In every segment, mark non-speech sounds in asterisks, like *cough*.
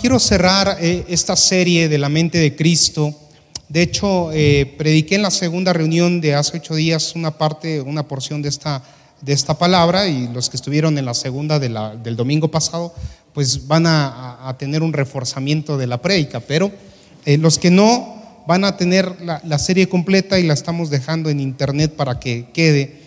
Quiero cerrar eh, esta serie de la mente de Cristo. De hecho, eh, prediqué en la segunda reunión de hace ocho días una parte, una porción de esta, de esta palabra y los que estuvieron en la segunda del domingo pasado, pues van a, tener un reforzamiento de la prédica, pero eh, los que no van a tener la, serie completa y la estamos dejando en internet para que quede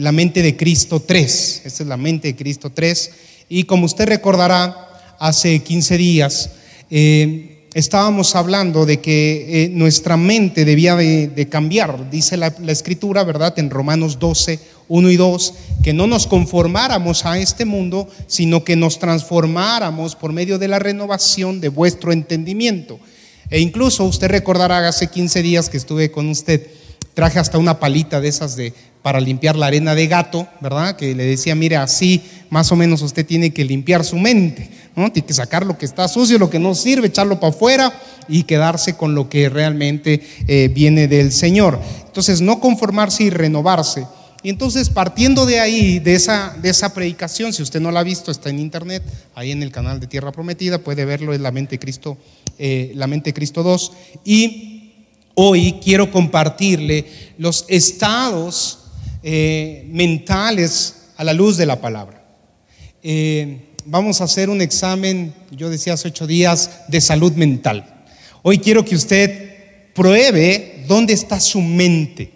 la mente de Cristo 3. Esta es la mente de Cristo 3. Y como usted recordará, hace 15 días, eh, estábamos hablando de que eh, nuestra mente debía de, cambiar, dice la, escritura, ¿verdad? En Romanos 12, 1 y 2, que no nos conformáramos a este mundo, sino que nos transformáramos por medio de la renovación de vuestro entendimiento. E incluso usted recordará hace 15 días que estuve con usted, traje hasta una palita de esas de para limpiar la arena de gato, ¿verdad? Que le decía, mire, así más o menos usted tiene que limpiar su mente, Tiene que sacar lo que está sucio, lo que no sirve, echarlo para afuera y quedarse con lo que realmente eh, viene del Señor. Entonces, no conformarse y renovarse. Y entonces, partiendo de ahí, de esa, de esa predicación, si usted no la ha visto, está en internet, ahí en el canal de Tierra Prometida, puede verlo, es la mente Cristo, eh, la mente Cristo 2. Y hoy quiero compartirle los estados eh, mentales a la luz de la palabra. Eh, vamos a hacer un examen, yo decía hace ocho días, de salud mental. Hoy quiero que usted pruebe dónde está su mente.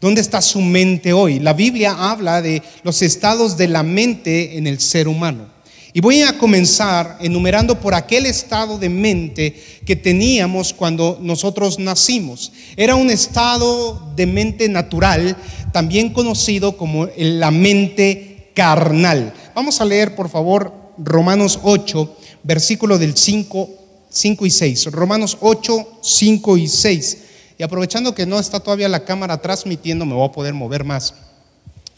¿Dónde está su mente hoy? La Biblia habla de los estados de la mente en el ser humano. Y voy a comenzar enumerando por aquel estado de mente que teníamos cuando nosotros nacimos. Era un estado de mente natural, también conocido como la mente carnal. Vamos a leer, por favor, Romanos 8, versículo del 5, 5 y 6. Romanos 8, 5 y 6. Y aprovechando que no está todavía la cámara transmitiendo, me voy a poder mover más.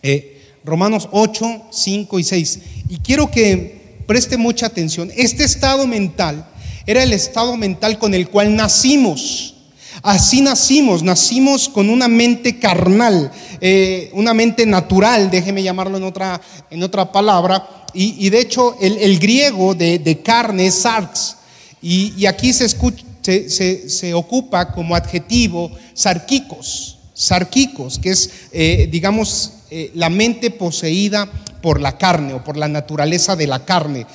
Eh, Romanos 8, 5 y 6. Y quiero que preste mucha atención, este estado mental era el estado mental con el cual nacimos. Así nacimos, nacimos con una mente carnal, eh, una mente natural, déjeme llamarlo en otra, en otra palabra, y, de hecho el, griego de, carne es sarx, y, aquí se, ocupa como adjetivo sarquicos, sarquicos, que es, eh, digamos, eh, la mente poseída por la carne o por la naturaleza de la carne.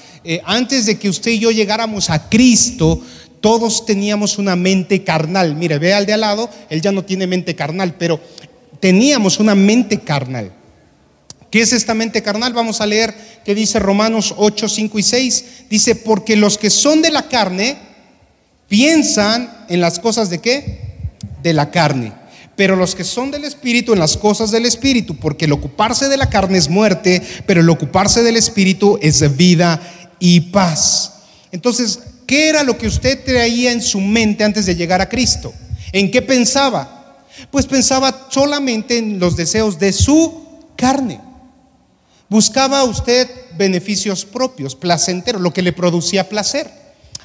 Antes de que usted y yo llegáramos a Cristo, todos teníamos una mente carnal. Mire, ve al de al lado, él ya no tiene mente carnal, pero teníamos una mente carnal. ¿Qué es esta mente carnal? Vamos a leer que dice Romanos 8, 5 y 6. Dice, porque los que son de la carne piensan en las cosas de qué? De la carne pero los que son del Espíritu en las cosas del Espíritu, porque el ocuparse de la carne es muerte, pero el ocuparse del Espíritu es vida y paz. Entonces, ¿qué era lo que usted traía en su mente antes de llegar a Cristo? ¿En qué pensaba? Pues pensaba solamente en los deseos de su carne. Buscaba usted beneficios propios, placenteros, lo que le producía placer.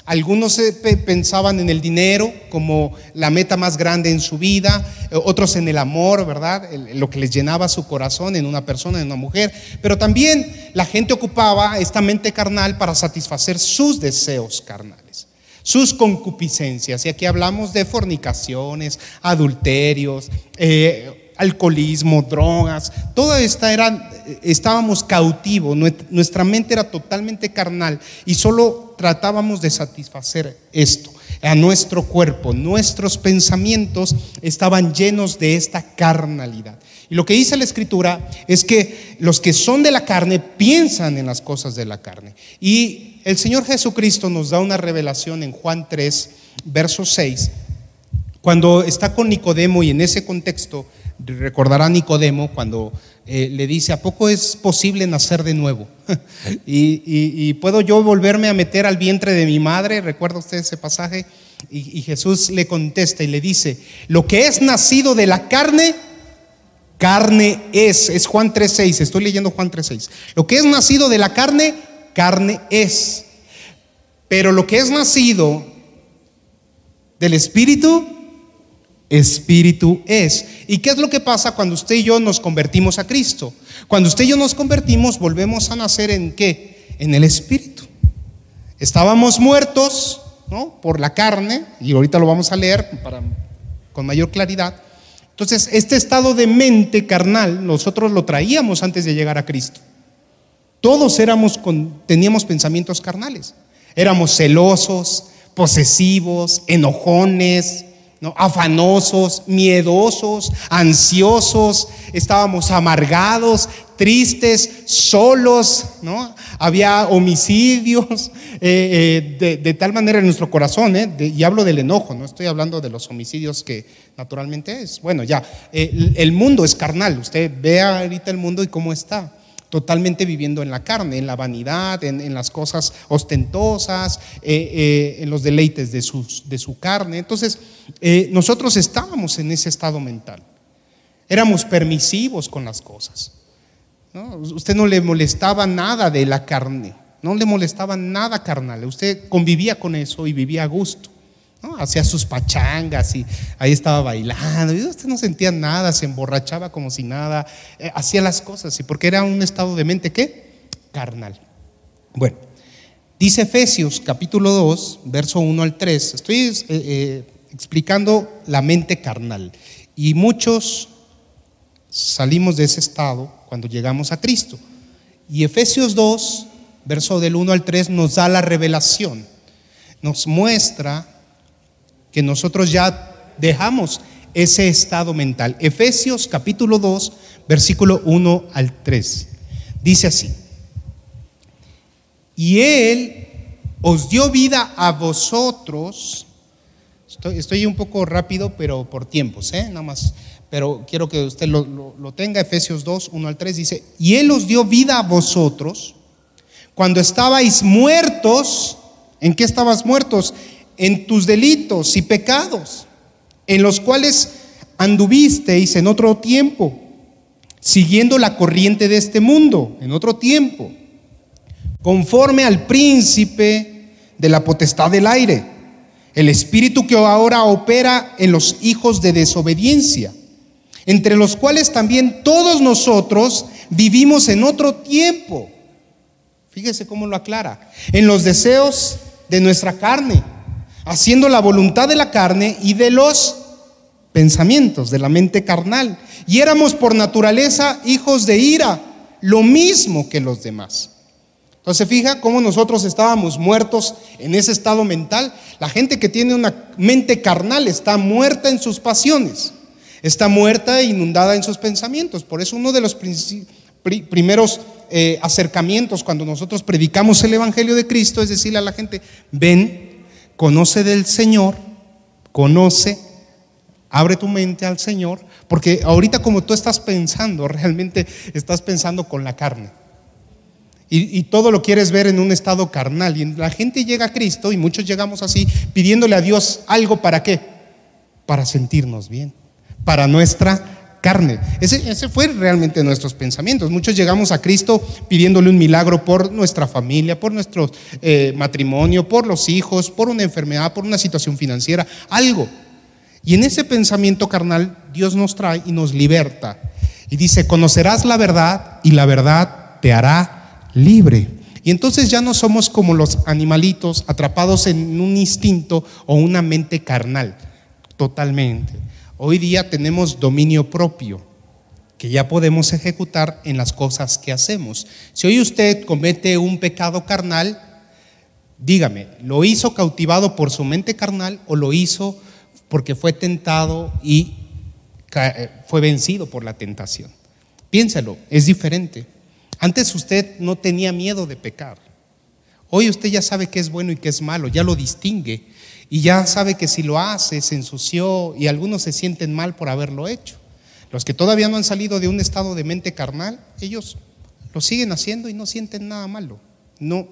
Algunos pensaban en el dinero como la meta más grande en su vida, eh, otros en el amor, ¿verdad? Lo que les llenaba su corazón en una persona, en una mujer. Pero también la gente ocupaba esta mente carnal para satisfacer sus deseos carnales, sus concupiscencias. Y aquí hablamos de fornicaciones, adulterios, eh, alcoholismo, drogas. Toda esta era, estábamos cautivos, nuestra mente era totalmente carnal y solo tratábamos de satisfacer esto. A nuestro cuerpo, nuestros pensamientos estaban llenos de esta carnalidad. Y lo que dice la escritura es que los que son de la carne piensan en las cosas de la carne. Y el Señor Jesucristo nos da una revelación en Juan 3, verso 6, cuando está con Nicodemo y en ese contexto recordará Nicodemo cuando eh, le dice, ¿a poco es posible nacer de nuevo? *laughs* y, puedo yo volverme a meter al vientre de mi madre, ¿recuerda usted ese pasaje? Y, y Jesús le contesta y le dice, lo que es nacido de la carne, carne es. Es Juan 3.6, estoy leyendo Juan 3.6. Lo que es nacido de la carne, carne es. Pero lo que es nacido del Espíritu, espíritu es. ¿Y qué es lo que pasa cuando usted y yo nos convertimos a Cristo? Cuando usted y yo nos convertimos, volvemos a nacer en qué? En el espíritu. Estábamos muertos, ¿no? Por la carne, y ahorita lo vamos a leer para, con mayor claridad. Entonces, este estado de mente carnal, nosotros lo traíamos antes de llegar a Cristo. Todos éramos con, teníamos pensamientos carnales. Éramos celosos, posesivos, enojones, ¿no? afanosos, miedosos, ansiosos, estábamos amargados, tristes, solos, ¿no? Había homicidios, *laughs* eh, eh, de, tal manera en nuestro corazón, ¿eh? y hablo del enojo, no estoy hablando de los homicidios que naturalmente es. Bueno, ya, el, el mundo es carnal, usted vea ahorita el mundo y cómo está totalmente viviendo en la carne, en la vanidad, en, las cosas ostentosas, eh, eh, en los deleites de, de su carne. Entonces, eh, nosotros estábamos en ese estado mental. Éramos permisivos con las cosas. Usted no le molestaba nada de la carne, no le molestaba nada carnal. Usted convivía con eso y vivía a gusto. Hacía sus pachangas y ahí estaba bailando. Y usted no sentía nada, se emborrachaba como si nada, eh, hacía las cosas. ¿Y porque era un estado de mente qué? Carnal. Bueno, dice Efesios capítulo 2, verso 1 al 3. Estoy eh, eh, explicando la mente carnal. Y muchos salimos de ese estado cuando llegamos a Cristo. Y Efesios 2, verso del 1 al 3, nos da la revelación. Nos muestra que nosotros ya dejamos ese estado mental. Efesios capítulo 2, versículo 1 al 3. Dice así, y Él os dio vida a vosotros. Estoy, un poco rápido, pero por tiempos, ¿eh? nada más. Pero quiero que usted lo, lo tenga. Efesios 2, 1 al 3 dice, y Él os dio vida a vosotros cuando estabais muertos. ¿En qué estabas muertos? En tus delitos y pecados, en los cuales anduvisteis en otro tiempo, siguiendo la corriente de este mundo, en otro tiempo, conforme al príncipe de la potestad del aire, el espíritu que ahora opera en los hijos de desobediencia, entre los cuales también todos nosotros vivimos en otro tiempo. Fíjese cómo lo aclara, en los deseos de nuestra carne haciendo la voluntad de la carne y de los pensamientos, de la mente carnal. Y éramos por naturaleza hijos de ira, lo mismo que los demás. Entonces, fija cómo nosotros estábamos muertos en ese estado mental. La gente que tiene una mente carnal está muerta en sus pasiones, está muerta e inundada en sus pensamientos. Por eso uno de los primeros eh, acercamientos cuando nosotros predicamos el Evangelio de Cristo es decirle a la gente, ven conoce del Señor, conoce, abre tu mente al Señor, porque ahorita como tú estás pensando, *laughs* realmente estás pensando con la carne. Y, todo lo quieres ver en un estado carnal. Y la gente llega a Cristo, y muchos llegamos así, pidiéndole a Dios algo para qué? Para sentirnos bien, para nuestra carne. Ese, fue realmente nuestros pensamientos. Muchos llegamos a Cristo pidiéndole un milagro por nuestra familia, por nuestro eh, matrimonio, por los hijos, por una enfermedad, por una situación financiera, algo. Y en ese pensamiento carnal Dios nos trae y nos liberta. Y dice, conocerás la verdad y la verdad te hará libre. Y entonces ya no somos como los animalitos atrapados en un instinto o una mente carnal, totalmente. Hoy día tenemos dominio propio que ya podemos ejecutar en las cosas que hacemos. Si hoy usted comete un pecado carnal, dígame, ¿lo hizo cautivado por su mente carnal o lo hizo porque fue tentado y eh, fue vencido por la tentación? Piénselo, es diferente. Antes usted no tenía miedo de pecar. Hoy usted ya sabe qué es bueno y qué es malo, ya lo distingue y ya sabe que si lo hace se ensució y algunos se sienten mal por haberlo hecho. Los que todavía no han salido de un estado de mente carnal, ellos lo siguen haciendo y no sienten nada malo. No,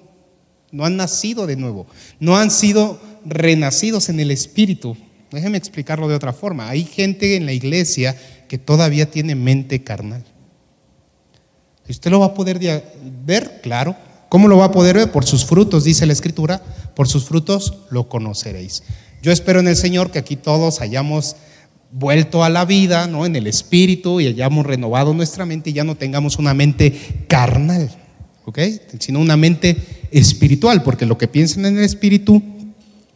no han nacido de nuevo, no han sido renacidos en el espíritu. Déjeme explicarlo de otra forma. Hay gente en la iglesia que todavía tiene mente carnal. ¿Usted lo va a poder ver? Claro. ¿Cómo lo va a poder ver? Por sus frutos, dice la Escritura, por sus frutos lo conoceréis. Yo espero en el Señor que aquí todos hayamos vuelto a la vida, ¿no? En el espíritu y hayamos renovado nuestra mente y ya no tengamos una mente carnal, ¿ok? Sino una mente espiritual, porque lo que piensan en el espíritu,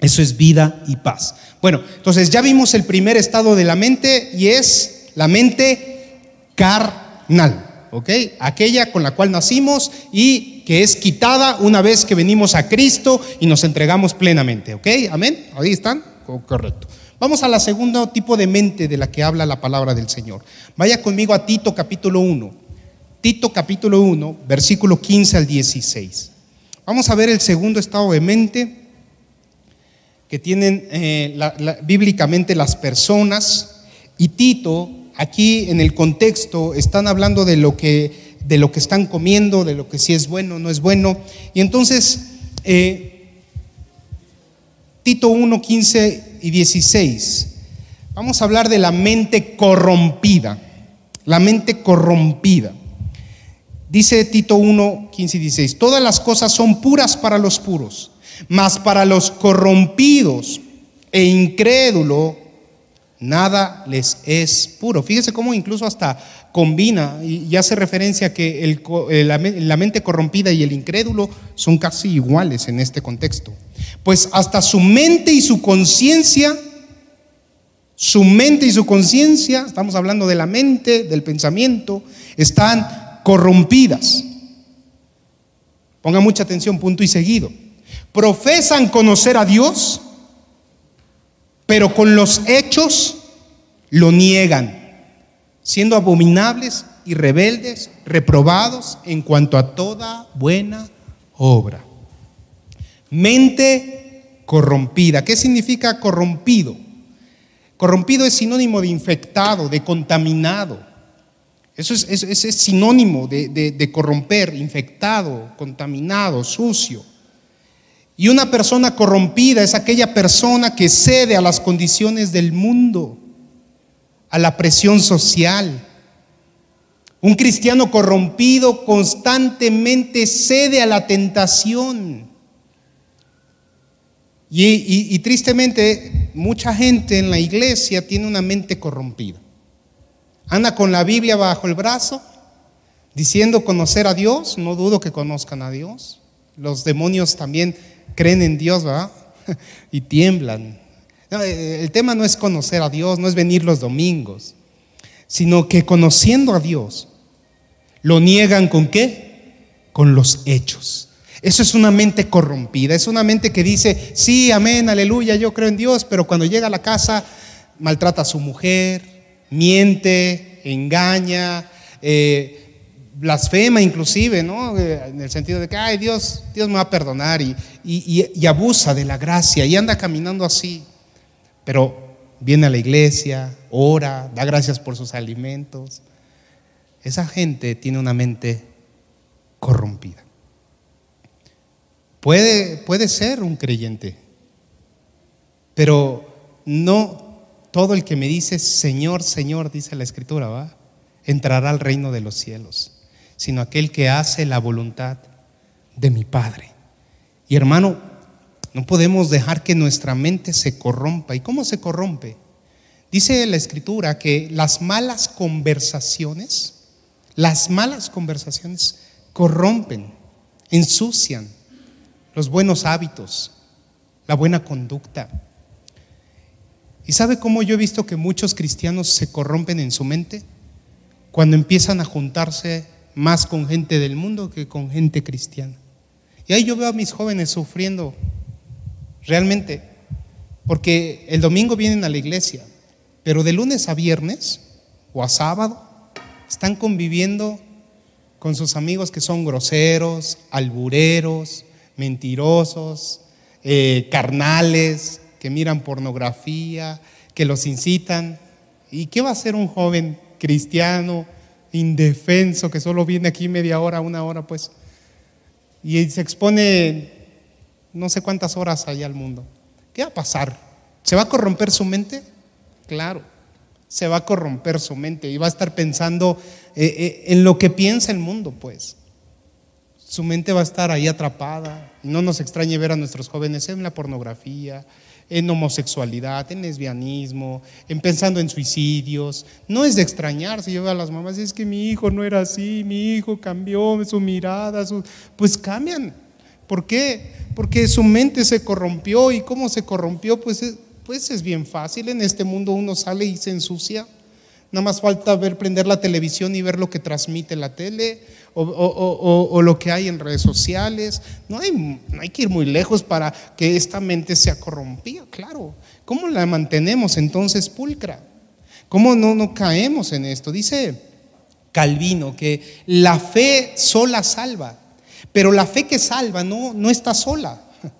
eso es vida y paz. Bueno, entonces ya vimos el primer estado de la mente y es la mente carnal. ¿ok? Aquella con la cual nacimos y que es quitada una vez que venimos a Cristo y nos entregamos plenamente, ¿ok? Amén. Ahí están, correcto. Vamos a la segundo tipo de mente de la que habla la palabra del Señor. Vaya conmigo a Tito capítulo 1. Tito capítulo 1, versículo 15 al 16. Vamos a ver el segundo estado de mente que tienen eh, bíblicamente las personas. Y Tito Aquí en el contexto están hablando de lo que, de lo que están comiendo, de lo que si es bueno no es bueno. Y entonces, eh, Tito 1, 15 y 16, vamos a hablar de la mente corrompida, la mente corrompida. Dice Tito 1, 15 y 16, todas las cosas son puras para los puros, mas para los corrompidos e incrédulos nada les es puro. Fíjese cómo incluso hasta combina y hace referencia a que la mente corrompida y el incrédulo son casi iguales en este contexto. Pues hasta su mente y su conciencia, su mente y su conciencia, estamos hablando de la mente, del pensamiento, están corrompidas. Ponga mucha atención, punto y seguido. Profesan conocer a Dios, pero con los hechos lo niegan, siendo abominables y rebeldes, reprobados en cuanto a toda buena obra. Mente corrompida. ¿Qué significa corrompido? Corrompido es sinónimo de infectado, de contaminado. Eso es, sinónimo de, de corromper, infectado, contaminado, sucio. Y una persona corrompida es aquella persona que cede a las condiciones del mundo, a la presión social. Un cristiano corrompido constantemente cede a la tentación. Y, tristemente, mucha gente en la iglesia tiene una mente corrompida. Anda con la Biblia bajo el brazo, diciendo conocer a Dios. No dudo que conozcan a Dios. Los demonios también creen en Dios, ¿verdad? *laughs* y tiemblan. Eh, el tema no es conocer a Dios, no es venir los domingos, sino que conociendo a Dios, lo niegan con qué? Con los hechos. Eso es una mente corrompida, es una mente que dice, sí, amén, aleluya, yo creo en Dios, pero cuando llega a la casa maltrata a su mujer, miente, engaña, eh, blasfema inclusive, ¿no? Eh, en el sentido de que, ay, Dios, Dios me va a perdonar y, abusa de la gracia y anda caminando así. Pero viene a la iglesia, ora, da gracias por sus alimentos. Esa gente tiene una mente corrompida. Puede, puede ser un creyente, pero no todo el que me dice Señor, Señor, dice la Escritura, ¿va? entrará al reino de los cielos sino aquel que hace la voluntad de mi Padre. Y hermano, no podemos dejar que nuestra mente se corrompa. ¿Y cómo se corrompe? Dice la escritura que las malas conversaciones, las malas conversaciones corrompen, ensucian los buenos hábitos, la buena conducta. ¿Y sabe cómo yo he visto que muchos cristianos se corrompen en su mente? Cuando empiezan a juntarse más con gente del mundo que con gente cristiana. Y ahí yo veo a mis jóvenes sufriendo realmente, porque el domingo vienen a la iglesia, pero de lunes a viernes o a sábado están conviviendo con sus amigos que son groseros, albureros, mentirosos, eh, carnales, que miran pornografía, que los incitan. ¿Y qué va a hacer un joven cristiano? Indefenso que solo viene aquí media hora, una hora, pues, y se expone no sé cuántas horas allá al mundo. ¿Qué va a pasar? ¿Se va a corromper su mente? Claro, se va a corromper su mente y va a estar pensando eh, eh, en lo que piensa el mundo, pues. Su mente va a estar ahí atrapada. No nos extrañe ver a nuestros jóvenes en la pornografía, en homosexualidad, en lesbianismo, en pensando en suicidios. No es de extrañar si yo veo a las mamás, es que mi hijo no era así, mi hijo cambió su mirada, su... pues cambian, ¿Por qué? Porque su mente se corrompió y cómo se corrompió, pues es, pues es bien fácil. En este mundo uno sale y se ensucia. Nada más falta ver, prender la televisión y ver lo que transmite la tele o, lo que hay en redes sociales. No hay, no hay que ir muy lejos para que esta mente sea corrompida, claro. ¿Cómo la mantenemos entonces pulcra? ¿Cómo no, no caemos en esto? Dice Calvino que la fe sola salva, pero la fe que salva no, no está sola. *laughs*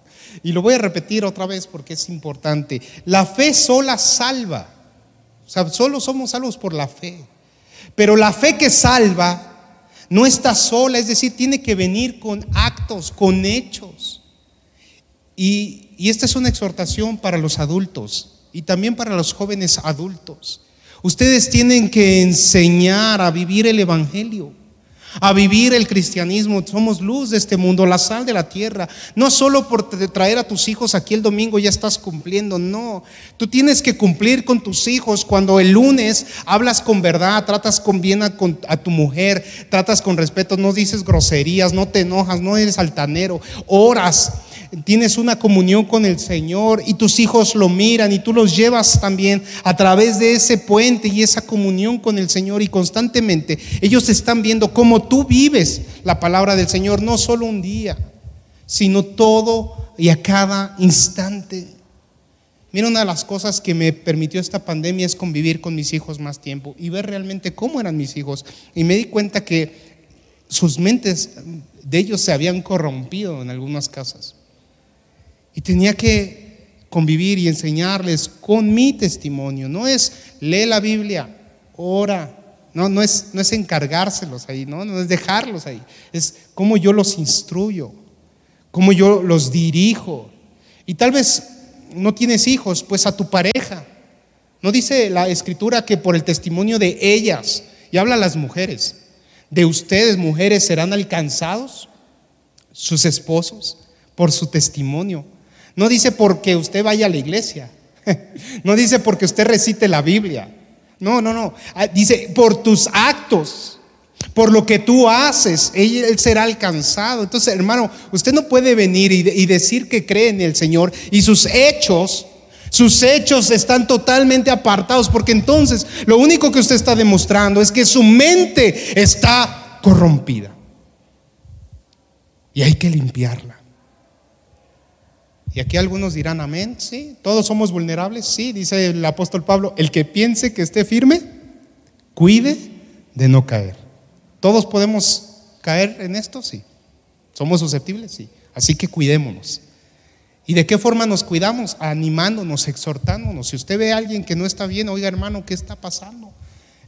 Y lo voy a repetir otra vez porque es importante. La fe sola salva. O sea, solo somos salvos por la fe. Pero la fe que salva no está sola, es decir, tiene que venir con actos, con hechos. Y, y esta es una exhortación para los adultos y también para los jóvenes adultos. Ustedes tienen que enseñar a vivir el Evangelio, a vivir el cristianismo. Somos luz de este mundo, la sal de la tierra. No solo por traer a tus hijos aquí el domingo ya estás cumpliendo, no. Tú tienes que cumplir con tus hijos cuando el lunes hablas con verdad, tratas con bien a, a tu mujer, tratas con respeto, no dices groserías, no te enojas, no eres altanero, oras tienes una comunión con el Señor y tus hijos lo miran y tú los llevas también a través de ese puente y esa comunión con el Señor y constantemente ellos están viendo cómo tú vives la palabra del Señor, no solo un día, sino todo y a cada instante. Mira, una de las cosas que me permitió esta pandemia es convivir con mis hijos más tiempo y ver realmente cómo eran mis hijos. Y me di cuenta que sus mentes de ellos se habían corrompido en algunas casas. Y tenía que convivir y enseñarles con mi testimonio. No es lee la Biblia, ora. No, no, es, no es encargárselos ahí, ¿no? no es dejarlos ahí. Es cómo yo los instruyo, cómo yo los dirijo. Y tal vez no tienes hijos, pues a tu pareja. No dice la escritura que por el testimonio de ellas, y habla las mujeres, de ustedes mujeres serán alcanzados sus esposos por su testimonio. No dice porque usted vaya a la iglesia. *laughs* No dice porque usted recite la Biblia. No, no, no. Ah, dice por tus actos, por lo que tú haces, él será alcanzado. Entonces, hermano, usted no puede venir y decir que cree en el Señor y sus hechos, sus hechos están totalmente apartados, porque entonces lo único que usted está demostrando es que su mente está corrompida. Y hay que limpiarla. Y aquí algunos dirán, amén, sí, todos somos vulnerables, sí, dice el apóstol Pablo, el que piense que esté firme, cuide de no caer. ¿Todos podemos caer en esto? Sí. ¿Somos susceptibles? Sí. Así que cuidémonos. ¿Y de qué forma nos cuidamos? Animándonos, exhortándonos. Si usted ve a alguien que no está bien, oiga hermano, ¿qué está pasando?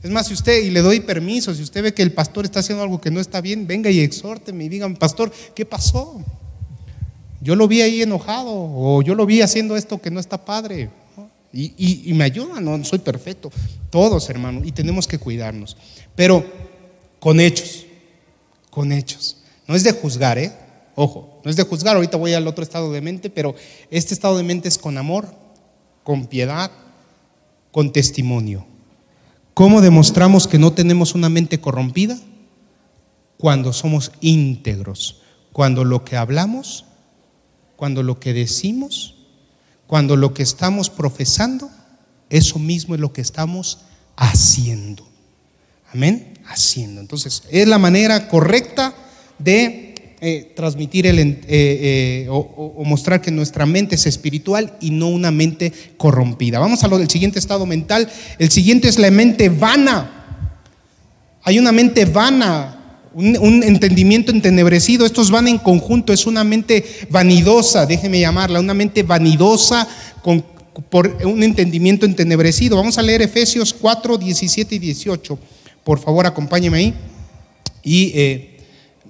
Es más, si usted, y le doy permiso, si usted ve que el pastor está haciendo algo que no está bien, venga y exhórteme y digan, pastor, ¿qué pasó? Yo lo vi ahí enojado o yo lo vi haciendo esto que no está padre. Y, me ayuda, no soy perfecto. Todos, hermanos, y tenemos que cuidarnos. Pero con hechos, con hechos. No es de juzgar, ¿eh? Ojo, no es de juzgar. Ahorita voy al otro estado de mente, pero este estado de mente es con amor, con piedad, con testimonio. ¿Cómo demostramos que no tenemos una mente corrompida? Cuando somos íntegros, cuando lo que hablamos cuando lo que decimos, cuando lo que estamos profesando, eso mismo es lo que estamos haciendo. Amén, haciendo. Entonces, es la manera correcta de eh, transmitir el, eh, eh, o, mostrar que nuestra mente es espiritual y no una mente corrompida. Vamos a lo del siguiente estado mental. El siguiente es la mente vana. Hay una mente vana un, entendimiento entenebrecido. Estos van en conjunto, es una mente vanidosa, déjeme llamarla, una mente vanidosa con, por un entendimiento entenebrecido. Vamos a leer Efesios 4, 17 y 18. Por favor, acompáñeme ahí. Y eh,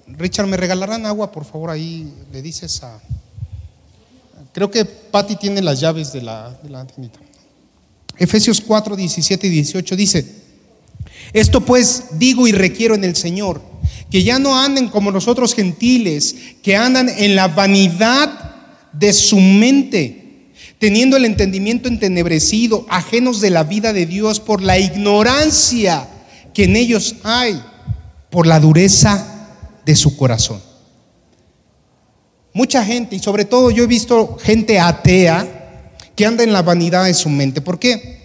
Richard, ¿me regalarán agua? Por favor, ahí le dices a... Creo que Patty tiene las llaves de la, de Efesios 4, 17 y 18 dice, esto pues digo y requiero en el Señor que ya no anden como los otros gentiles, que andan en la vanidad de su mente, teniendo el entendimiento entenebrecido, ajenos de la vida de Dios por la ignorancia que en ellos hay, por la dureza de su corazón. Mucha gente, y sobre todo yo he visto gente atea que anda en la vanidad de su mente. ¿Por qué?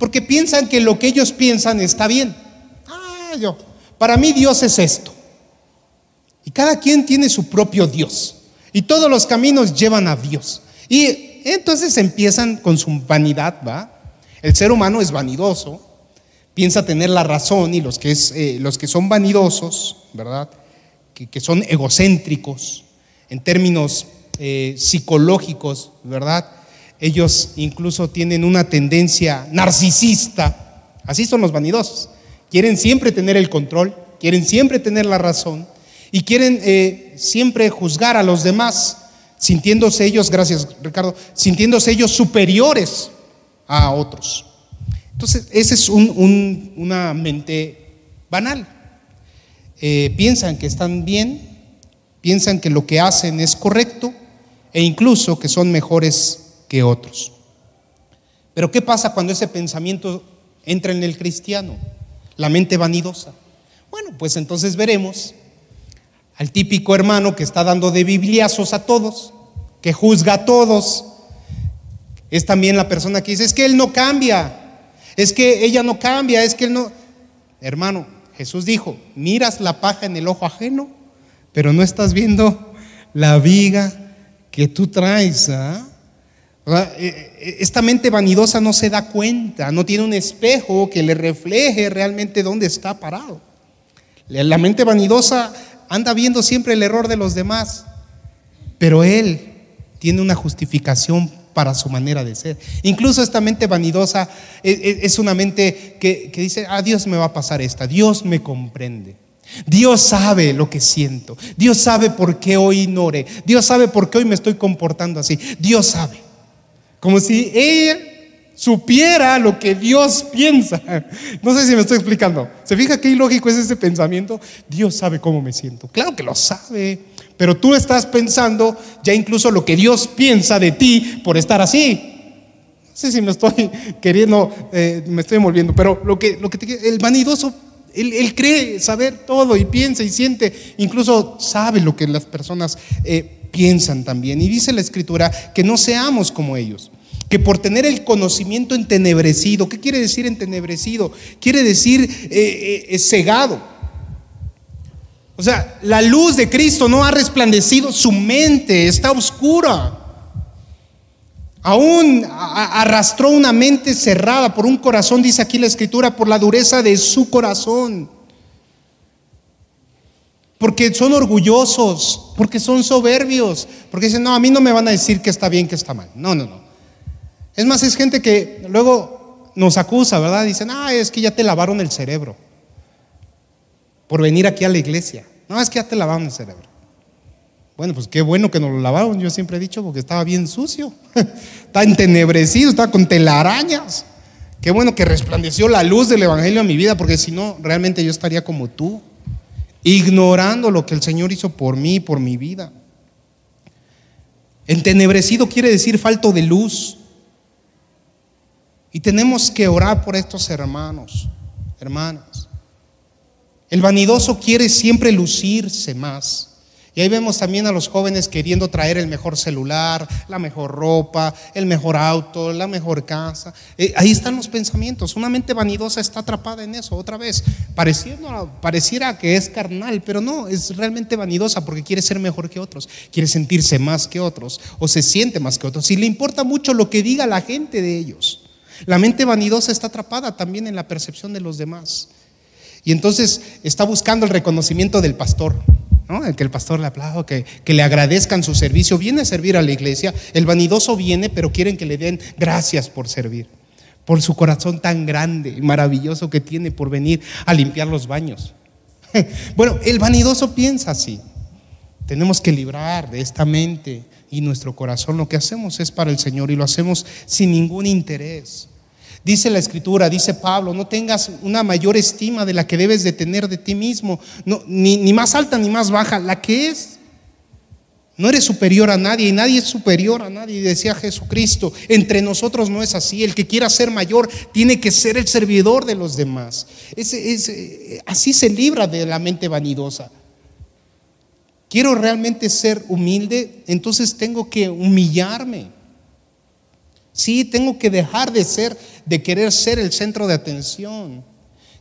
Porque piensan que lo que ellos piensan está bien. Ah, yo. Para mí Dios es esto. Y cada quien tiene su propio Dios. Y todos los caminos llevan a Dios. Y entonces empiezan con su vanidad, ¿va? El ser humano es vanidoso, piensa tener la razón y los que, eh, los que son vanidosos, ¿verdad? Que, que, son egocéntricos en términos eh, psicológicos, ¿verdad? Ellos incluso tienen una tendencia narcisista. Así son los vanidosos. Quieren siempre tener el control, quieren siempre tener la razón y quieren eh, siempre juzgar a los demás, sintiéndose ellos, gracias Ricardo, sintiéndose ellos superiores a otros. Entonces, esa es una mente banal. Eh, piensan que están bien, piensan que lo que hacen es correcto e incluso que son mejores que otros. Pero ¿qué pasa cuando ese pensamiento entra en el cristiano? La mente vanidosa. Bueno, pues entonces veremos al típico hermano que está dando de bibliazos a todos, que juzga a todos. Es también la persona que dice, es que él no cambia, es que ella no cambia, es que él no... Hermano, Jesús dijo, miras la paja en el ojo ajeno, pero no estás viendo la viga que tú traes. ¿ah? Eh, eh, esta mente vanidosa no se da cuenta, no tiene un espejo que le refleje realmente dónde está parado. La mente vanidosa anda viendo siempre el error de los demás, pero él tiene una justificación para su manera de ser. Incluso esta mente vanidosa es una mente que, dice, ah, Dios me va a pasar esta, Dios me comprende. Dios sabe lo que siento. Dios sabe por qué hoy ignoré. Dios sabe por qué hoy me estoy comportando así. Dios sabe. Como si Él supiera lo que Dios piensa. No sé si me estoy explicando. ¿Se fija qué ilógico es ese pensamiento? Dios sabe cómo me siento. Claro que lo sabe, pero tú estás pensando ya incluso lo que Dios piensa de ti por estar así. No sé si me estoy *laughs* queriendo, eh, me estoy envolviendo, pero lo que, lo que el vanidoso, él, cree saber todo y piensa y siente, incluso sabe lo que las personas eh, piensan también. Y dice la escritura que no seamos como ellos que por tener el conocimiento entenebrecido, ¿qué quiere decir entenebrecido? Quiere decir eh, eh, cegado. O sea, la luz de Cristo no ha resplandecido su mente, está oscura. Aún arrastró una mente cerrada por un corazón, dice aquí la escritura, por la dureza de su corazón. Porque son orgullosos, porque son soberbios, porque dicen, no, a mí no me van a decir que está bien, que está mal. No, no, no. Es más, es gente que luego nos acusa, ¿verdad? Dicen, ah, es que ya te lavaron el cerebro por venir aquí a la iglesia. No, es que ya te lavaron el cerebro. Bueno, pues qué bueno que nos lo lavaron, yo siempre he dicho, porque estaba bien sucio, *laughs* está entenebrecido, estaba con telarañas. Qué bueno que resplandeció la luz del Evangelio en mi vida, porque si no, realmente yo estaría como tú, ignorando lo que el Señor hizo por mí, por mi vida. Entenebrecido quiere decir falto de luz. Y tenemos que orar por estos hermanos, hermanas. El vanidoso quiere siempre lucirse más. Y ahí vemos también a los jóvenes queriendo traer el mejor celular, la mejor ropa, el mejor auto, la mejor casa. Eh, ahí están los pensamientos. Una mente vanidosa está atrapada en eso otra vez. pareciera que es carnal, pero no, es realmente vanidosa porque quiere ser mejor que otros, quiere sentirse más que otros o se siente más que otros. Y le importa mucho lo que diga la gente de ellos. La mente vanidosa está atrapada también en la percepción de los demás. Y entonces está buscando el reconocimiento del pastor, ¿no? que el pastor le aplaude, que, que le agradezcan su servicio. Viene a servir a la iglesia. El vanidoso viene, pero quieren que le den gracias por servir, por su corazón tan grande y maravilloso que tiene por venir a limpiar los baños. *laughs* Bueno, el vanidoso piensa así. Tenemos que librar de esta mente y nuestro corazón. Lo que hacemos es para el Señor y lo hacemos sin ningún interés. Dice la escritura, dice Pablo, no tengas una mayor estima de la que debes de tener de ti mismo, ni, ni más alta ni más baja, la que es. No eres superior a nadie y nadie es superior a nadie, decía Jesucristo. Entre nosotros no es así. El que quiera ser mayor tiene que ser el servidor de los demás. así se libra de la mente vanidosa. quiero realmente ser humilde, entonces tengo que humillarme. Sí, tengo que dejar de ser, de querer ser el centro de atención.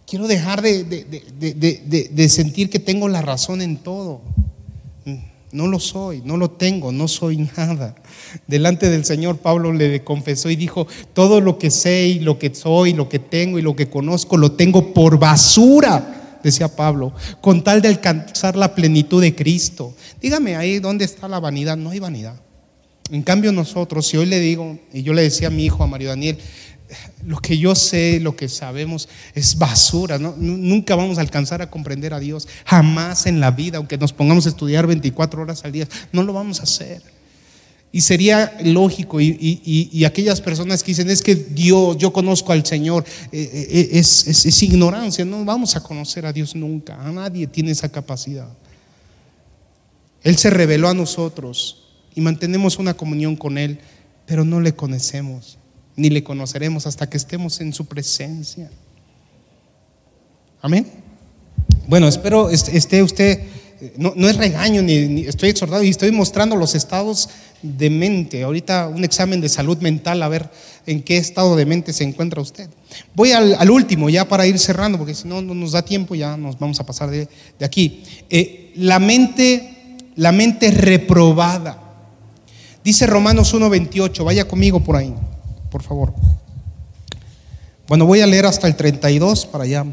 Quiero dejar de, de sentir que tengo la razón en todo. No lo soy, no lo tengo, no soy *laughs* nada. Delante del Señor Pablo le confesó y dijo, todo lo que sé y lo que soy, lo que tengo y lo que conozco, lo tengo por basura, decía Pablo, con tal de alcanzar la plenitud de Cristo. Dígame ahí dónde está la vanidad, no hay vanidad. En cambio nosotros, si hoy le digo, y yo le decía a mi hijo, a Mario Daniel, lo que yo sé, lo que sabemos es basura. Nunca vamos a alcanzar a comprender a Dios. Jamás en la vida, aunque nos pongamos a estudiar 24 horas al día, no lo vamos a hacer. Y sería lógico, y, aquellas personas que dicen, es que Dios, yo conozco al Señor, eh, eh, eh, es, es ignorancia, no vamos a conocer a Dios nunca, a nadie tiene esa capacidad. Él se reveló a nosotros y mantenemos una comunión con Él, pero no le conocemos ni le conoceremos hasta que estemos en su presencia. Amén. Bueno, espero esté usted, no, es regaño, ni, estoy exhortado, y estoy mostrando los estados de mente. Ahorita un examen de salud mental, a ver en qué estado de mente se encuentra usted. Voy al, último, ya para ir cerrando, porque si no, no nos da tiempo, ya nos vamos a pasar de, aquí. Eh, la mente, la mente reprobada. Dice Romanos 1.28, vaya conmigo por ahí por favor. Bueno, voy a leer hasta el 32 para allá.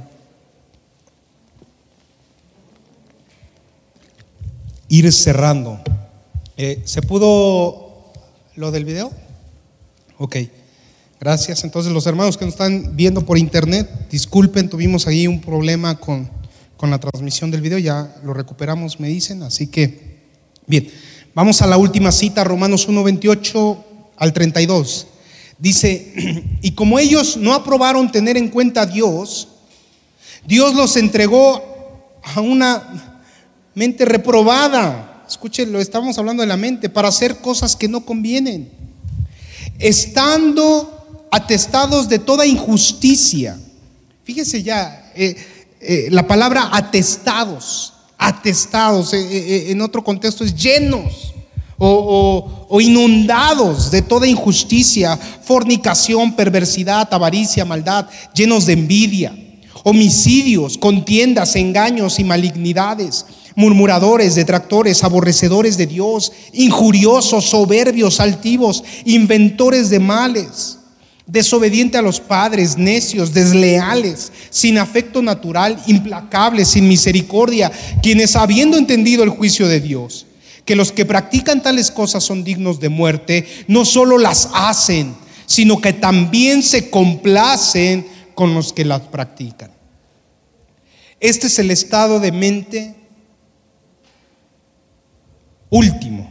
Ir cerrando. Eh, ¿Se pudo lo del video? Ok, gracias. Entonces los hermanos que nos están viendo por internet, disculpen, tuvimos ahí un problema con, con la transmisión del video, ya lo recuperamos, me dicen. Así que, bien, vamos a la última cita, Romanos 1, 28 al 32. Dice, *clears throat* y como ellos no aprobaron tener en cuenta a Dios, Dios los entregó a una mente reprobada. Escuchen, lo estamos hablando de la mente, para hacer cosas que no convienen. Estando atestados de toda injusticia. Fíjese ya, eh, eh, la palabra atestados, atestados, eh, en otro contexto es llenos o, inundados de toda injusticia, fornicación, perversidad, avaricia, maldad, llenos de envidia, homicidios, contiendas, engaños y malignidades, murmuradores, detractores, aborrecedores de Dios, injuriosos, soberbios, altivos, inventores de males, desobedientes a los padres, necios, desleales, sin afecto natural, implacables, sin misericordia, quienes habiendo entendido el juicio de Dios, que los que practican tales cosas son dignos de muerte, no solo las hacen, sino que también se complacen con los que las practican. Este es el estado de mente último,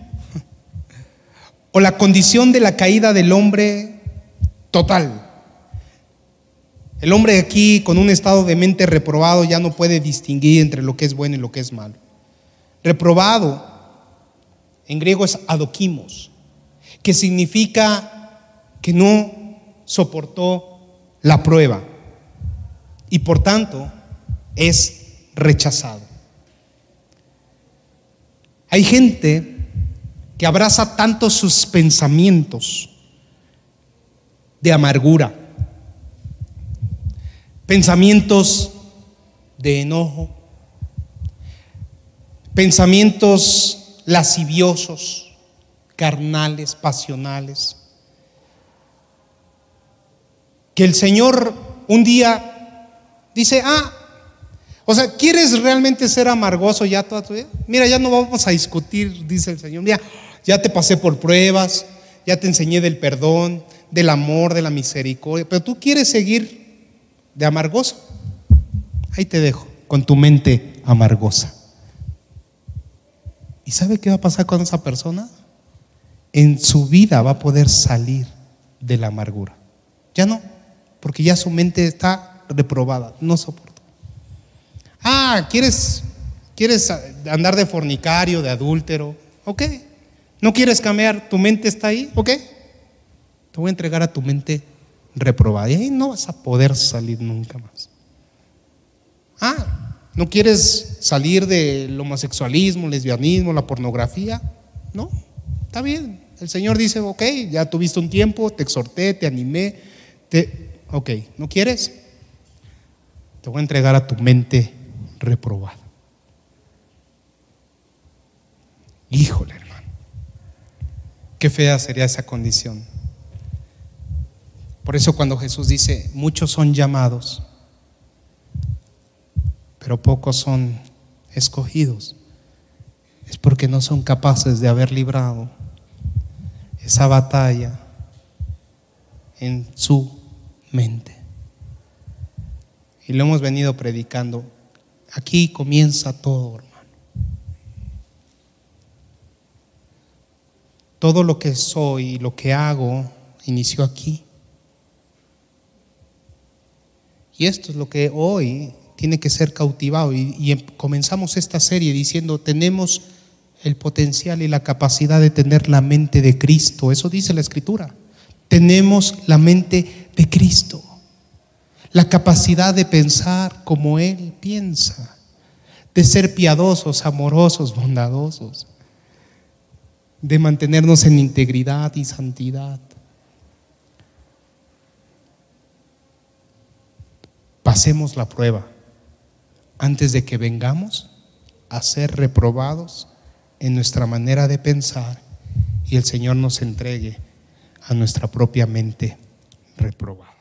o la condición de la caída del hombre total. El hombre aquí con un estado de mente reprobado ya no puede distinguir entre lo que es bueno y lo que es malo. Reprobado en griego es adokimos, que significa que no soportó la prueba y por tanto es rechazado. Hay gente que abraza tanto sus pensamientos de amargura, pensamientos de enojo, pensamientos lasciviosos, carnales, pasionales. Que el Señor un día dice, ah, o sea, ¿quieres realmente ser amargoso ya toda tu vida? Mira, ya no vamos a discutir, dice el Señor. Mira, ya te pasé por pruebas, ya te enseñé del perdón, del amor, de la misericordia, pero tú quieres seguir de amargoso. Ahí te dejo, con tu mente amargosa. ¿Y sabe qué va a pasar con esa persona? En su vida va a poder salir de la amargura. Ya no, porque ya su mente está reprobada, no soporta. Ah, ¿quieres, quieres andar de fornicario, de adúltero? Ok. ¿No quieres cambiar? ¿Tu mente está ahí? Ok. Te voy a entregar a tu mente reprobada. Y ahí no vas a poder salir nunca más. Ah, ¿No quieres salir del homosexualismo, lesbianismo, la pornografía? No, está bien. El Señor dice, ok, ya tuviste un tiempo, te exhorté, te animé, te... ok, ¿no quieres? Te voy a entregar a tu mente reprobada. Híjole, hermano. Qué fea sería esa condición. Por eso cuando Jesús dice, muchos son llamados, pero pocos son escogidos, es porque no son capaces de haber librado esa batalla en su mente. Y lo hemos venido predicando. Aquí comienza todo, hermano. Todo lo que soy y lo que hago inició aquí. Y esto es lo que hoy tiene que ser cautivado. Y, em, comenzamos esta serie diciendo, tenemos el potencial y la capacidad de tener la mente de Cristo. Eso dice la Escritura. Tenemos la mente de Cristo. La capacidad de pensar como Él piensa. De ser piadosos, amorosos, bondadosos. De mantenernos en integridad y santidad. pasemos la prueba. Antes de que vengamos a ser reprobados en nuestra manera de pensar y el Señor nos entregue a nuestra propia mente reprobada.